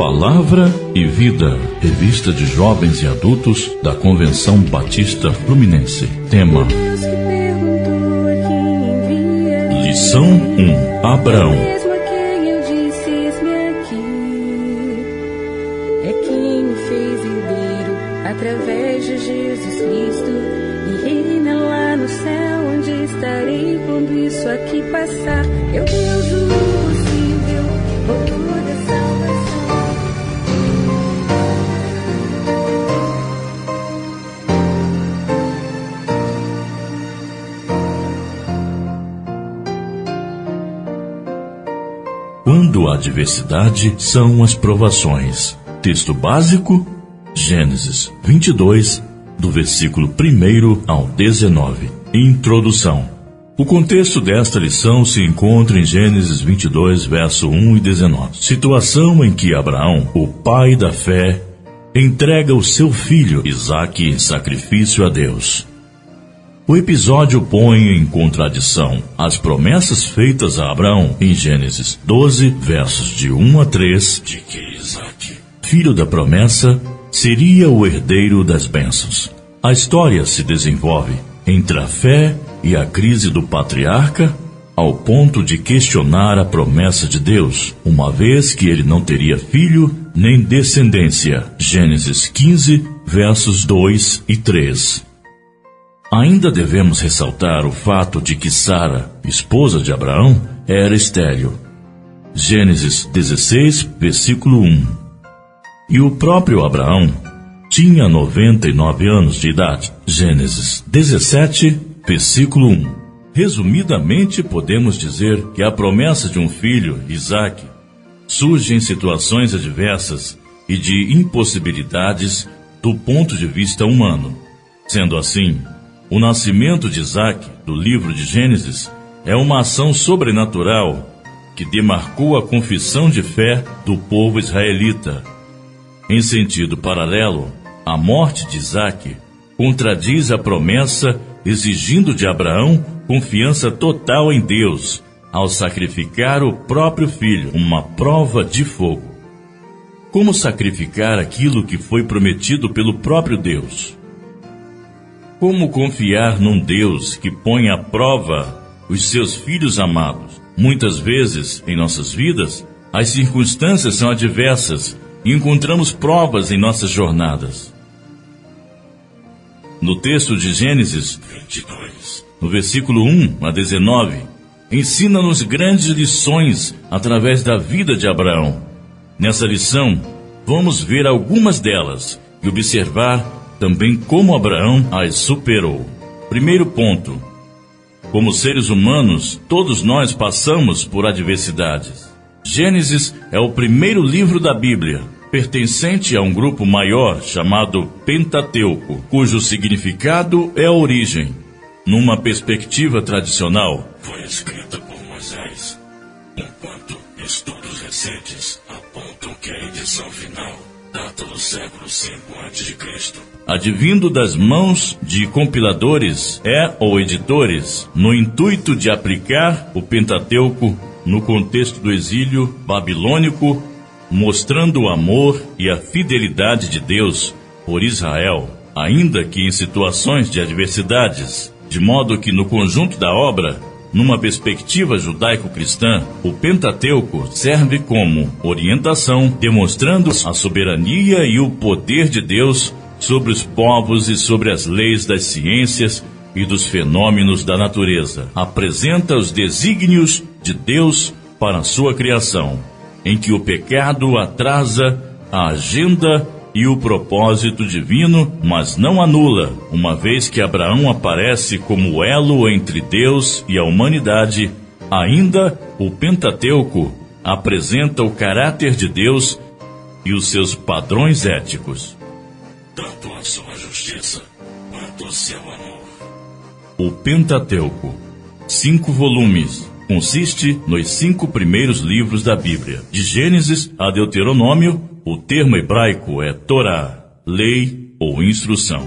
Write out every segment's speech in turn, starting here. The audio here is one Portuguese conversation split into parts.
Palavra e Vida, revista de jovens e adultos da Convenção Batista Fluminense. Tema: Lição 1: Abraão. Quando a adversidade são as provações. Texto básico: Gênesis 22, do versículo 1 ao 19. Introdução. O contexto desta lição se encontra em Gênesis 22, verso 1 e 19. Situação em que Abraão, o pai da fé, entrega o seu filho Isaque em sacrifício a Deus. O episódio põe em contradição as promessas feitas a Abraão em Gênesis 12, versos de 1 a 3, de que Isaac, filho da promessa, seria o herdeiro das bênçãos. A história se desenvolve entre a fé e a crise do patriarca, ao ponto de questionar a promessa de Deus, uma vez que ele não teria filho nem descendência. Gênesis 15, versos 2 e 3. Ainda devemos ressaltar o fato de que Sara, esposa de Abraão, era estéril. Gênesis 16, versículo 1. E o próprio Abraão tinha 99 anos de idade. Gênesis 17, versículo 1. Resumidamente, podemos dizer que a promessa de um filho, Isaac, surge em situações adversas e de impossibilidades do ponto de vista humano. Sendo assim, o nascimento de Isaac, do livro de Gênesis, é uma ação sobrenatural que demarcou a confissão de fé do povo israelita. Em sentido paralelo, a morte de Isaac contradiz a promessa exigindo de Abraão confiança total em Deus ao sacrificar o próprio filho, uma prova de fogo. Como sacrificar aquilo que foi prometido pelo próprio Deus? Como confiar num Deus que põe à prova os seus filhos amados? Muitas vezes, em nossas vidas, as circunstâncias são adversas e encontramos provas em nossas jornadas. No texto de Gênesis 22, no versículo 1 a 19, ensina-nos grandes lições através da vida de Abraão. Nessa lição, vamos ver algumas delas e observar também como Abraão as superou. Primeiro ponto: como seres humanos, todos nós passamos por adversidades. Gênesis é o primeiro livro da Bíblia, pertencente a um grupo maior chamado Pentateuco, cujo significado é a origem. Numa perspectiva tradicional, foi escrita por Moisés, enquanto estudos recentes apontam que a edição final data do século V a.C. Advindo das mãos de compiladores é ou editores, no intuito de aplicar o Pentateuco no contexto do exílio babilônico, mostrando o amor e a fidelidade de Deus por Israel, ainda que em situações de adversidades, de modo que no conjunto da obra numa perspectiva judaico-cristã, o Pentateuco serve como orientação, demonstrando a soberania e o poder de Deus sobre os povos e sobre as leis das ciências e dos fenômenos da natureza. Apresenta os desígnios de Deus para a sua criação, em que o pecado atrasa a agenda e o propósito divino, mas não anula, uma vez que Abraão aparece como elo entre Deus e a humanidade, ainda o Pentateuco apresenta o caráter de Deus e os seus padrões éticos. Tanto a sua justiça quanto o seu amor. O Pentateuco, cinco volumes, consiste nos cinco primeiros livros da Bíblia, de Gênesis a Deuteronômio o termo hebraico é Torá, lei ou instrução.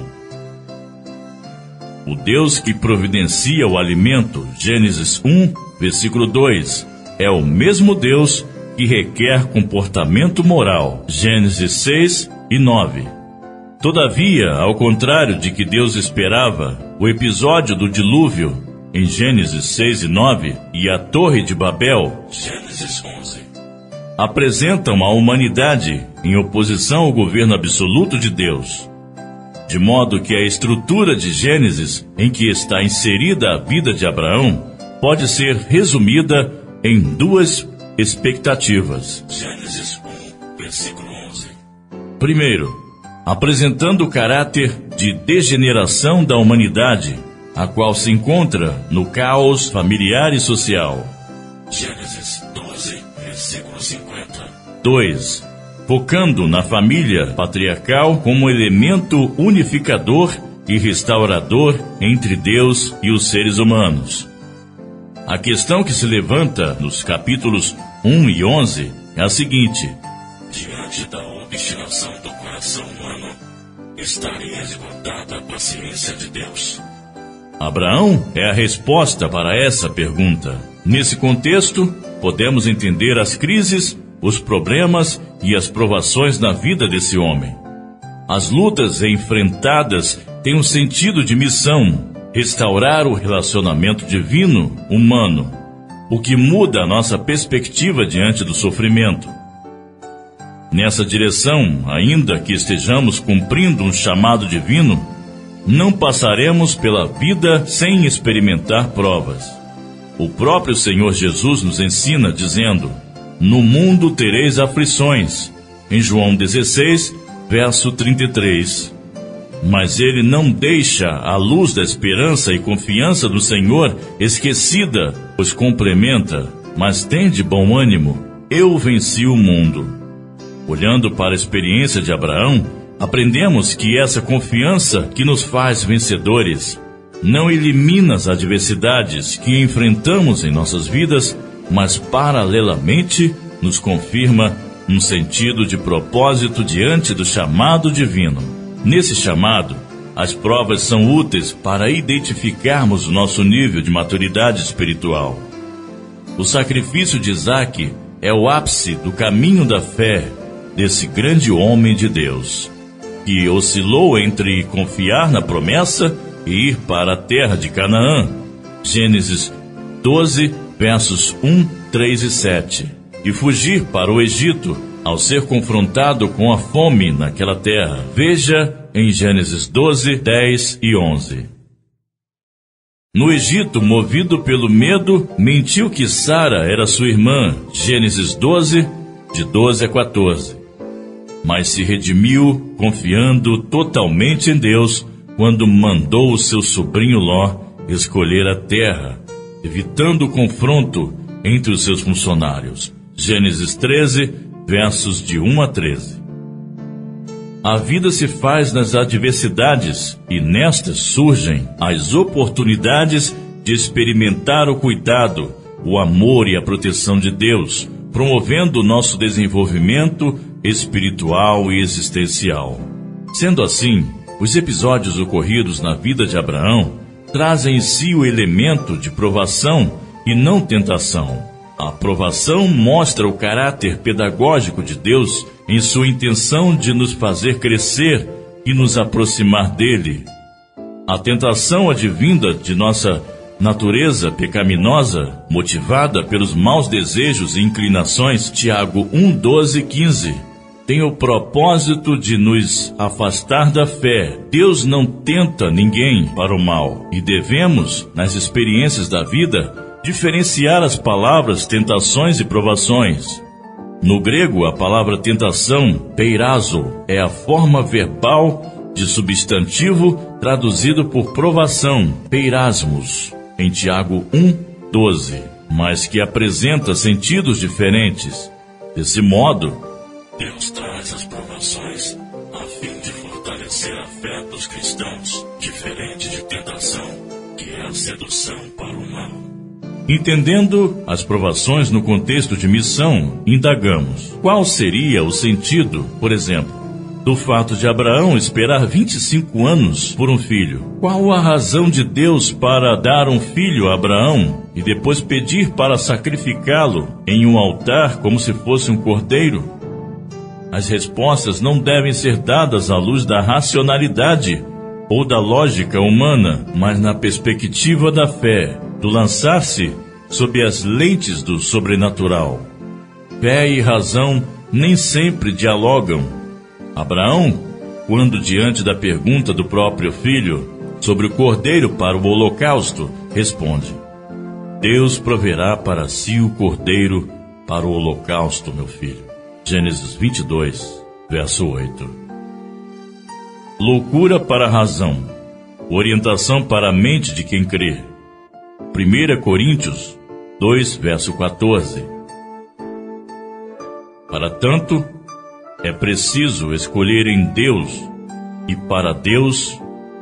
O Deus que providencia o alimento, Gênesis 1, versículo 2, é o mesmo Deus que requer comportamento moral. Gênesis 6 e 9. Todavia, ao contrário de que Deus esperava, o episódio do dilúvio, em Gênesis 6 e 9, e a Torre de Babel, Gênesis 11, apresentam a humanidade em oposição ao governo absoluto de Deus. De modo que a estrutura de Gênesis em que está inserida a vida de Abraão pode ser resumida em duas expectativas. Gênesis 1, versículo 11. Primeiro, apresentando o caráter de degeneração da humanidade, a qual se encontra no caos familiar e social. Gênesis 12, versículo 50. 2. Focando na família patriarcal como elemento unificador e restaurador entre Deus e os seres humanos. A questão que se levanta nos capítulos 1 e 11 é a seguinte: Diante da obstinação do coração humano, estaria esgotada a paciência de Deus. Abraão é a resposta para essa pergunta. Nesse contexto, podemos entender as crises, os problemas e as provações na vida desse homem. As lutas enfrentadas têm um sentido de missão restaurar o relacionamento divino-humano, o que muda a nossa perspectiva diante do sofrimento. Nessa direção, ainda que estejamos cumprindo um chamado divino, não passaremos pela vida sem experimentar provas. O próprio Senhor Jesus nos ensina dizendo: No mundo tereis aflições. Em João 16, verso 33 mas ele não deixa a luz da esperança e confiança do Senhor esquecida, pois complementa, mas tem de bom ânimo, eu venci o mundo. Olhando para a experiência de Abraão, aprendemos que essa confiança que nos faz vencedores não elimina as adversidades que enfrentamos em nossas vidas, mas paralelamente nos confirma um sentido de propósito diante do chamado divino. Nesse chamado, as provas são úteis para identificarmos o nosso nível de maturidade espiritual. O sacrifício de Isaac é o ápice do caminho da fé desse grande homem de Deus, que oscilou entre confiar na promessa e ir para a terra de Canaã. Gênesis 12, versos 1, 3 e 7. E fugir para o Egito ao ser confrontado com a fome naquela terra. Veja em Gênesis 12, 10 e 11. No Egito, movido pelo medo, mentiu que Sara era sua irmã. Gênesis 12, de 12 a 14. Mas se redimiu, confiando totalmente em Deus, quando mandou o seu sobrinho Ló escolher a terra, evitando o confronto entre os seus funcionários. Gênesis 13, versos de 1 a 13. A vida se faz nas adversidades e nestas surgem as oportunidades de experimentar o cuidado, o amor e a proteção de Deus, promovendo o nosso desenvolvimento espiritual e existencial. Sendo assim, os episódios ocorridos na vida de Abraão trazem em si o elemento de provação e não tentação a aprovação mostra o caráter pedagógico de Deus em sua intenção de nos fazer crescer e nos aproximar dele. A tentação advinda de nossa natureza pecaminosa, motivada pelos maus desejos e inclinações, Tiago 1, 12 e 15, tem o propósito de nos afastar da fé. Deus não tenta ninguém para o mal e devemos, nas experiências da vida, diferenciar as palavras tentações e provações. No grego, a palavra tentação, peirazo, é a forma verbal de substantivo traduzido por provação, peirasmos, em Tiago 1, 12, mas que apresenta sentidos diferentes. Desse modo, Deus traz as provações a fim de fortalecer a fé dos cristãos, diferente de tentação, que é a sedução para o mal. Entendendo as provações no contexto de missão, indagamos qual seria o sentido, por exemplo, do fato de Abraão esperar 25 anos por um filho. Qual a razão de Deus para dar um filho a Abraão e depois pedir para sacrificá-lo em um altar como se fosse um cordeiro? As respostas não devem ser dadas à luz da racionalidade ou da lógica humana, mas na perspectiva da fé, do lançar-se sob as lentes do sobrenatural. Fé e razão nem sempre dialogam Abraão, quando diante da pergunta do próprio filho sobre o cordeiro para o holocausto, responde: Deus proverá para si o cordeiro para o holocausto, meu filho. Gênesis 22, verso 8. Loucura para a razão, orientação para a mente de quem crê. 1 Coríntios 2, verso 14. Para tanto, é preciso escolher em Deus e para Deus,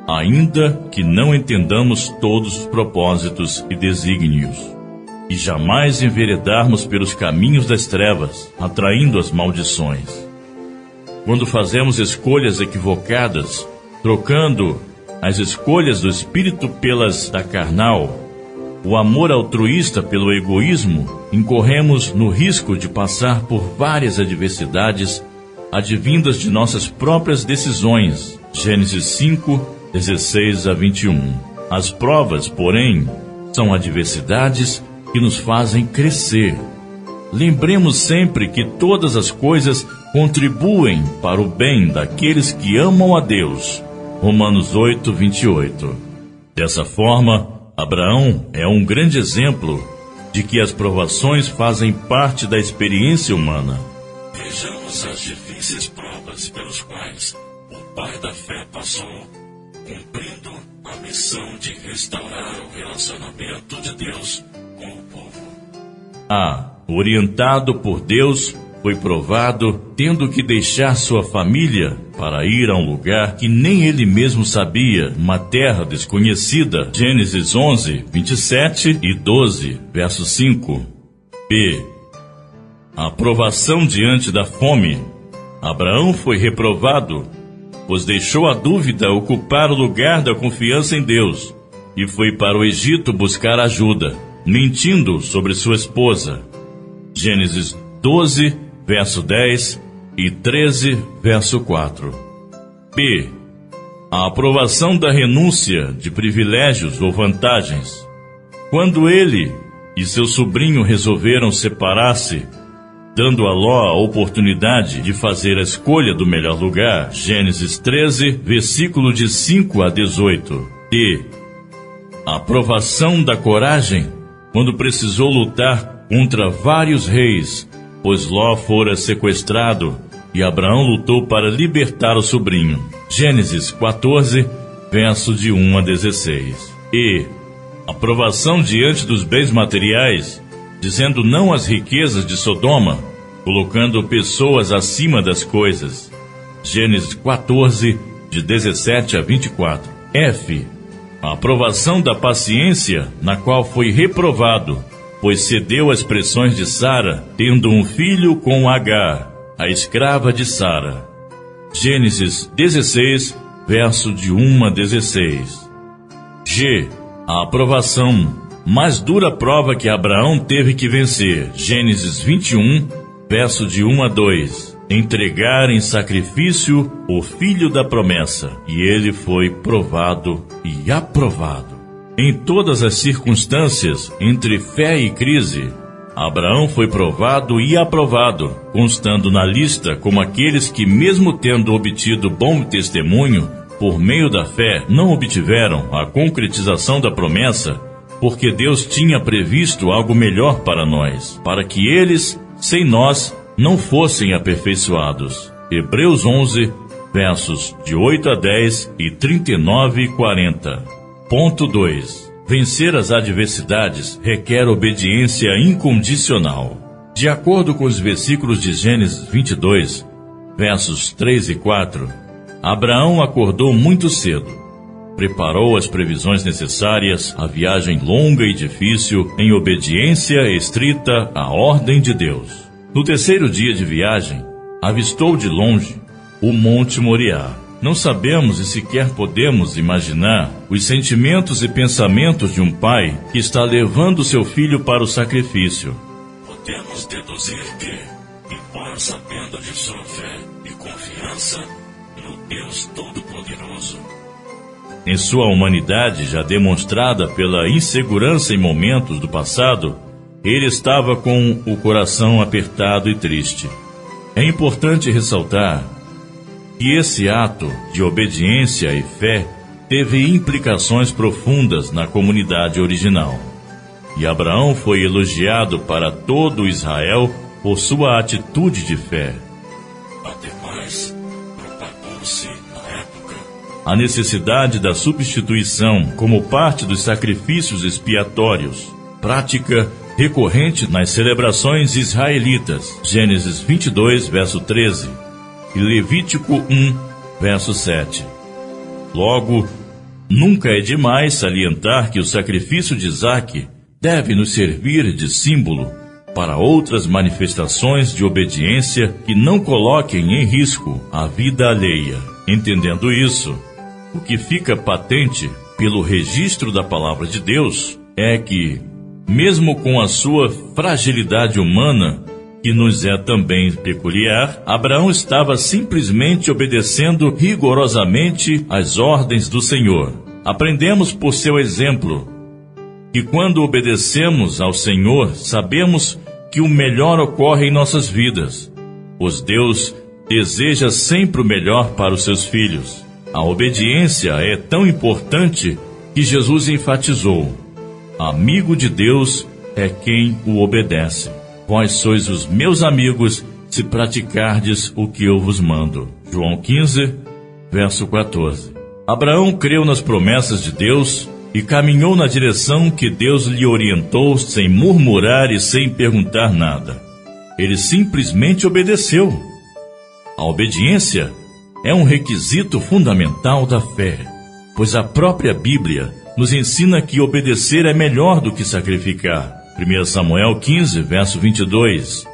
ainda que não entendamos todos os propósitos e desígnios, e jamais enveredarmos pelos caminhos das trevas, atraindo as maldições. Quando fazemos escolhas equivocadas, trocando as escolhas do espírito pelas da carnal, o amor altruísta pelo egoísmo, incorremos no risco de passar por várias adversidades advindas de nossas próprias decisões. Gênesis 5, 16 a 21. As provas, porém, são adversidades que nos fazem crescer. Lembremos sempre que todas as coisas contribuem para o bem daqueles que amam a Deus. Romanos 8, 28. Dessa forma, Abraão é um grande exemplo de que as provações fazem parte da experiência humana. Vejamos as difíceis provas pelos quais o pai da fé passou, cumprindo a missão de restaurar o relacionamento de Deus. A, orientado por Deus, foi provado tendo que deixar sua família para ir a um lugar que nem ele mesmo sabia, uma terra desconhecida. Gênesis 11, 27 e 12, verso 5. B a aprovação diante da fome. Abraão foi reprovado, pois deixou a dúvida ocupar o lugar da confiança em Deus e foi para o Egito buscar ajuda, mentindo sobre sua esposa. Gênesis 12, verso 10 e 13, verso 4. P. A aprovação da renúncia de privilégios ou vantagens. Quando ele e seu sobrinho resolveram separar-se, dando a Ló a oportunidade de fazer a escolha do melhor lugar. Gênesis 13, versículo de 5 a 18. E a aprovação da coragem quando precisou lutar contra vários reis, pois Ló fora sequestrado e Abraão lutou para libertar o sobrinho. Gênesis 14, verso de 1 a 16. E aprovação diante dos bens materiais dizendo não às riquezas de Sodoma, colocando pessoas acima das coisas. Gênesis 14, de 17 a 24. F. A aprovação da paciência, na qual foi reprovado, pois cedeu às pressões de Sara, tendo um filho com Agar, a escrava de Sara. Gênesis 16, verso de 1 a 16. G. A aprovação mais dura prova que Abraão teve que vencer. Gênesis 21, verso de 1 a 2. Entregar em sacrifício o filho da promessa, e ele foi provado e aprovado. Em todas as circunstâncias, entre fé e crise, Abraão foi provado e aprovado, constando na lista como aqueles que, mesmo tendo obtido bom testemunho, por meio da fé, não obtiveram a concretização da promessa porque Deus tinha previsto algo melhor para nós, para que eles, sem nós, não fossem aperfeiçoados. Hebreus 11, versos de 8 a 10 e 39 e 40. Ponto 2. Vencer as adversidades requer obediência incondicional. De acordo com os versículos de Gênesis 22, versos 3 e 4, Abraão acordou muito cedo preparou as previsões necessárias à viagem longa e difícil em obediência estrita à ordem de Deus. No terceiro dia de viagem, avistou de longe o Monte Moriá. Não sabemos e sequer podemos imaginar os sentimentos e pensamentos de um pai que está levando seu filho para o sacrifício. Podemos deduzir que, embora sabendo de sua fé e confiança no Deus Todo-Poderoso, em sua humanidade já demonstrada pela insegurança em momentos do passado, ele estava com o coração apertado e triste. É importante ressaltar que esse ato de obediência e fé teve implicações profundas na comunidade original. E Abraão foi elogiado para todo Israel por sua atitude de fé. Ademais, propagou-se na época a necessidade da substituição como parte dos sacrifícios expiatórios, prática recorrente nas celebrações israelitas. Gênesis 22, verso 13 e Levítico 1, verso 7. Logo, nunca é demais salientar que o sacrifício de Isaac deve nos servir de símbolo para outras manifestações de obediência que não coloquem em risco a vida alheia. Entendendo isso, o que fica patente pelo registro da palavra de Deus é que, mesmo com a sua fragilidade humana, que nos é também peculiar, Abraão estava simplesmente obedecendo rigorosamente às ordens do Senhor. Aprendemos por seu exemplo que quando obedecemos ao Senhor, sabemos que o melhor ocorre em nossas vidas. Pois Deus deseja sempre o melhor para os seus filhos. A obediência é tão importante que Jesus enfatizou: amigo de Deus é quem o obedece. Vós sois os meus amigos se praticardes o que eu vos mando. João 15, verso 14. Abraão creu nas promessas de Deus e caminhou na direção que Deus lhe orientou sem murmurar e sem perguntar nada. Ele simplesmente obedeceu. A obediência é um requisito fundamental da fé, pois a própria Bíblia nos ensina que obedecer é melhor do que sacrificar. 1 Samuel 15, verso 22.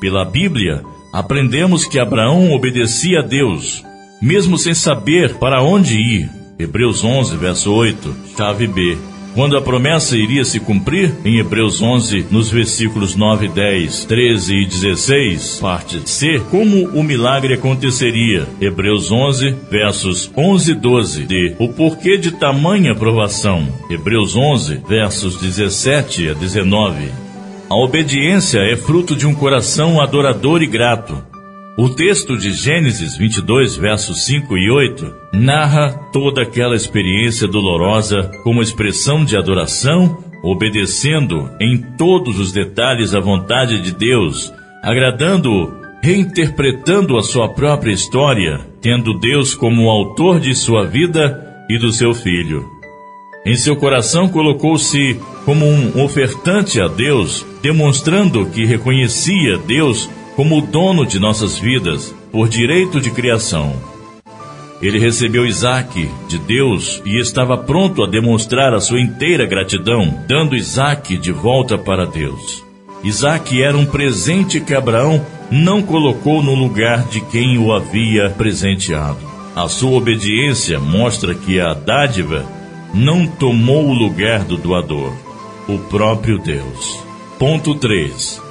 Pela Bíblia, aprendemos que Abraão obedecia a Deus, mesmo sem saber para onde ir. Hebreus 11, verso 8, chave B. Quando a promessa iria se cumprir, em Hebreus 11, nos versículos 9, 10, 13 e 16, parte C, como o milagre aconteceria. Hebreus 11, versos 11 e 12, de O porquê de tamanha provação. Hebreus 11, versos 17 a 19. A obediência é fruto de um coração adorador e grato. O texto de Gênesis 22, versos 5 e 8, narra toda aquela experiência dolorosa como expressão de adoração, obedecendo em todos os detalhes a vontade de Deus, agradando-o, reinterpretando a sua própria história, tendo Deus como o autor de sua vida e do seu filho. Em seu coração colocou-se como um ofertante a Deus, demonstrando que reconhecia Deus como o dono de nossas vidas, por direito de criação. Ele recebeu Isaac de Deus e estava pronto a demonstrar a sua inteira gratidão, dando Isaac de volta para Deus. Isaac era um presente que Abraão não colocou no lugar de quem o havia presenteado. A sua obediência mostra que a dádiva não tomou o lugar do doador, o próprio Deus. Ponto 3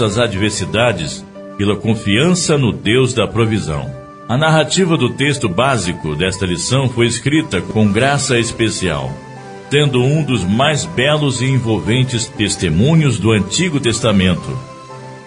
as adversidades pela confiança no Deus da provisão. A narrativa do texto básico desta lição foi escrita com graça especial, tendo um dos mais belos e envolventes testemunhos do Antigo Testamento.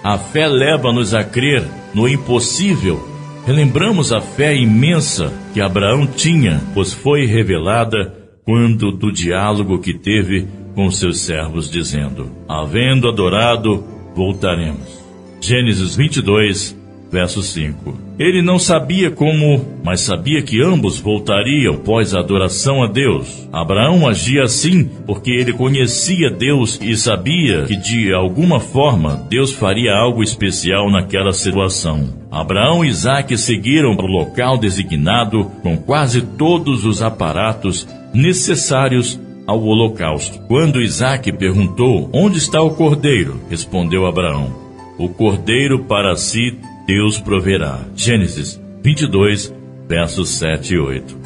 A fé leva-nos a crer no impossível. Relembramos a fé imensa que Abraão tinha, pois foi revelada quando do diálogo que teve com seus servos, dizendo: Havendo adorado voltaremos. Gênesis 22, verso 5. Ele não sabia como, mas sabia que ambos voltariam após a adoração a Deus. Abraão agia assim porque ele conhecia Deus e sabia que de alguma forma Deus faria algo especial naquela situação. Abraão e Isaac seguiram para o local designado com quase todos os aparatos necessários ao holocausto. Quando Isaac perguntou: Onde está o cordeiro? respondeu Abraão: O cordeiro para si Deus proverá. Gênesis 22, versos 7 e 8.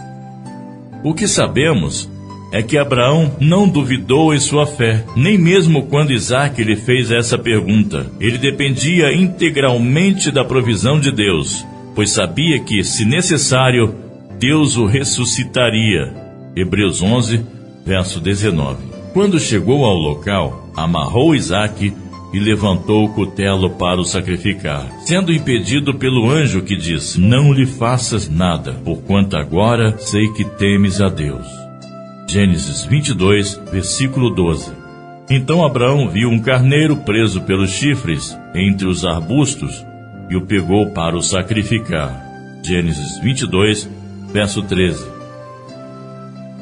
O que sabemos é que Abraão não duvidou em sua fé, nem mesmo quando Isaac lhe fez essa pergunta. Ele dependia integralmente da provisão de Deus, pois sabia que, se necessário, Deus o ressuscitaria. Hebreus 11, verso 19. Quando chegou ao local, amarrou Isaac e levantou o cutelo para o sacrificar, sendo impedido pelo anjo que disse: Não lhe faças nada, porquanto agora sei que temes a Deus. Gênesis 22, versículo 12. Então Abraão viu um carneiro preso pelos chifres entre os arbustos e o pegou para o sacrificar. Gênesis 22, verso 13.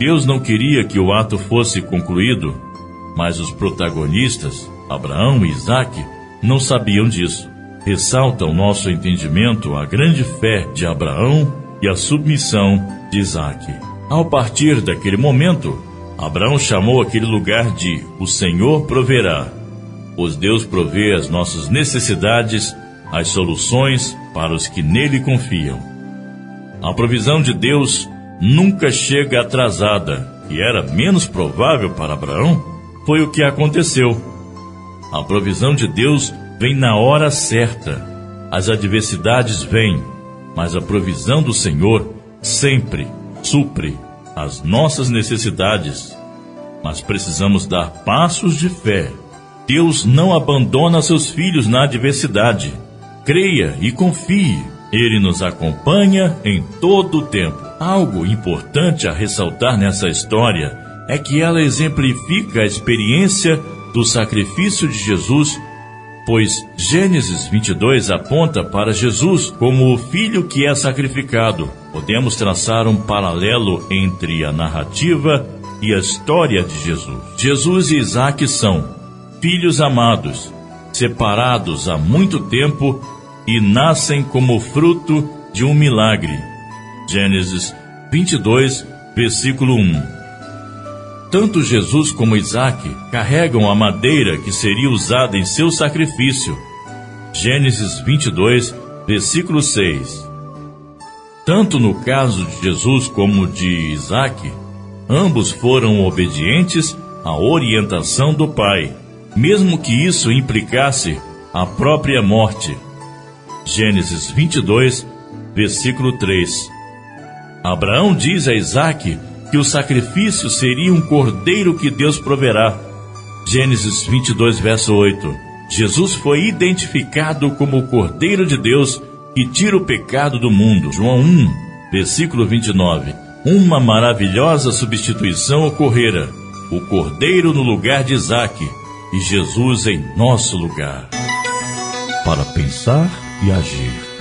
Deus não queria que o ato fosse concluído, mas os protagonistas, Abraão e Isaac, não sabiam disso. Ressalta o nosso entendimento a grande fé de Abraão e a submissão de Isaac. Ao partir daquele momento, Abraão chamou aquele lugar de O Senhor proverá, pois Deus provê as nossas necessidades, as soluções para os que nele confiam. A provisão de Deus nunca chega atrasada, e era menos provável para Abraão, foi o que aconteceu. A provisão de Deus vem na hora certa. As adversidades vêm, mas a provisão do Senhor sempre supre as nossas necessidades, mas precisamos dar passos de fé. Deus não abandona seus filhos na adversidade. Creia e confie. Ele nos acompanha em todo o tempo. Algo importante a ressaltar nessa história é que ela exemplifica a experiência do sacrifício de Jesus pois Gênesis 22 aponta para Jesus como o filho que é sacrificado. Podemos traçar um paralelo entre a narrativa e a história de Jesus. Jesus e Isaac são filhos amados, separados há muito tempo e nascem como fruto de um milagre. Gênesis 22, versículo 1. Tanto Jesus como Isaac carregam a madeira que seria usada em seu sacrifício. Gênesis 22, versículo 6. Tanto no caso de Jesus como de Isaac, ambos foram obedientes à orientação do Pai, mesmo que isso implicasse a própria morte. Gênesis 22, versículo 3. Abraão diz a Isaac que o sacrifício seria um cordeiro que Deus proverá. Gênesis 22, verso 8. Jesus foi identificado como o Cordeiro de Deus que tira o pecado do mundo. João 1, versículo 29. Uma maravilhosa substituição ocorrera: o Cordeiro no lugar de Isaac e Jesus em nosso lugar. Para pensar e agir.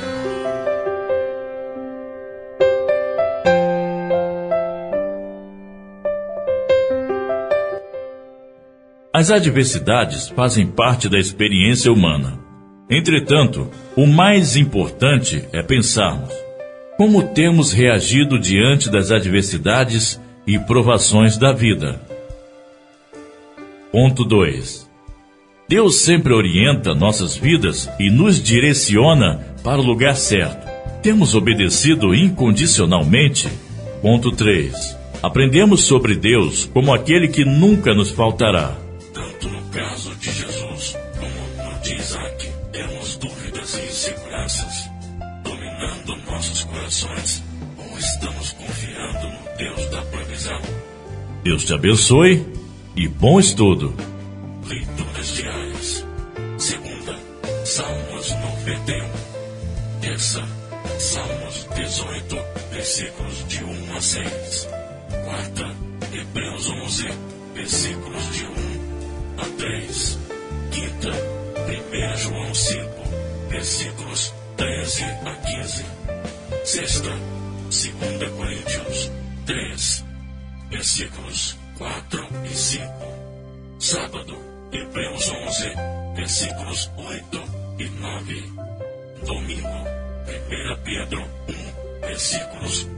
As adversidades fazem parte da experiência humana. Entretanto, o mais importante é pensarmos como temos reagido diante das adversidades e provações da vida. Ponto 2. Deus sempre orienta nossas vidas e nos direciona para o lugar certo. Temos obedecido incondicionalmente? Ponto 3. Aprendemos sobre Deus como aquele que nunca nos faltará. Deus da provisão? Deus te abençoe e bom estudo. Pedro 1, versículos 8 9.